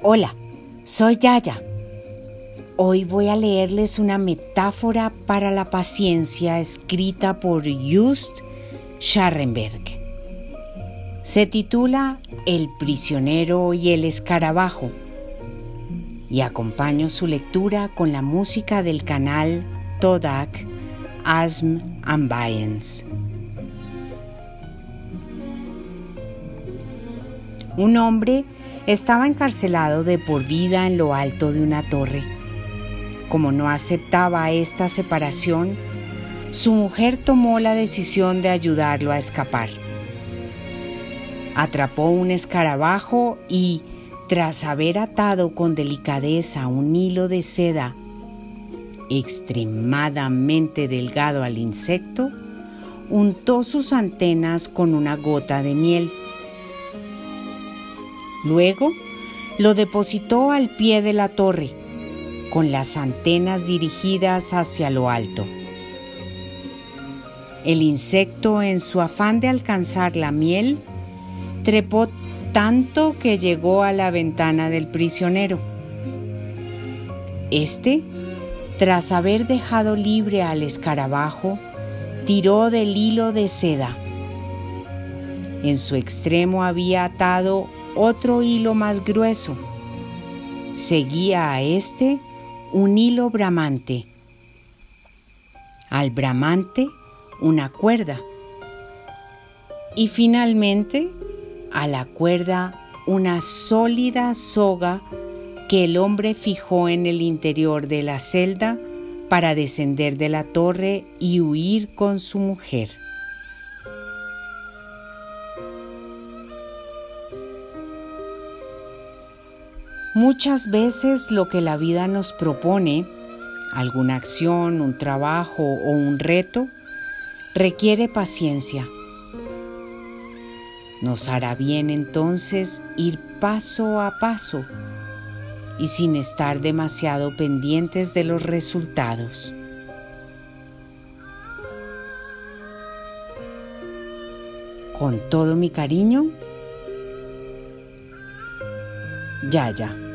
Hola, soy Yaya. Hoy voy a leerles una metáfora para la paciencia escrita por Just Scharrenberg. Se titula El prisionero y el escarabajo y acompaño su lectura con la música del canal Todak Asm Ambience. Un hombre estaba encarcelado de por vida en lo alto de una torre. Como no aceptaba esta separación, su mujer tomó la decisión de ayudarlo a escapar. Atrapó un escarabajo y, tras haber atado con delicadeza un hilo de seda extremadamente delgado al insecto, untó sus antenas con una gota de miel Luego lo depositó al pie de la torre, con las antenas dirigidas hacia lo alto. El insecto, en su afán de alcanzar la miel, trepó tanto que llegó a la ventana del prisionero. Este, tras haber dejado libre al escarabajo, tiró del hilo de seda. En su extremo había atado otro hilo más grueso. Seguía a este un hilo bramante. Al bramante una cuerda. Y finalmente a la cuerda una sólida soga que el hombre fijó en el interior de la celda para descender de la torre y huir con su mujer. Muchas veces lo que la vida nos propone, alguna acción, un trabajo o un reto, requiere paciencia. Nos hará bien entonces ir paso a paso y sin estar demasiado pendientes de los resultados. Con todo mi cariño, Yaya.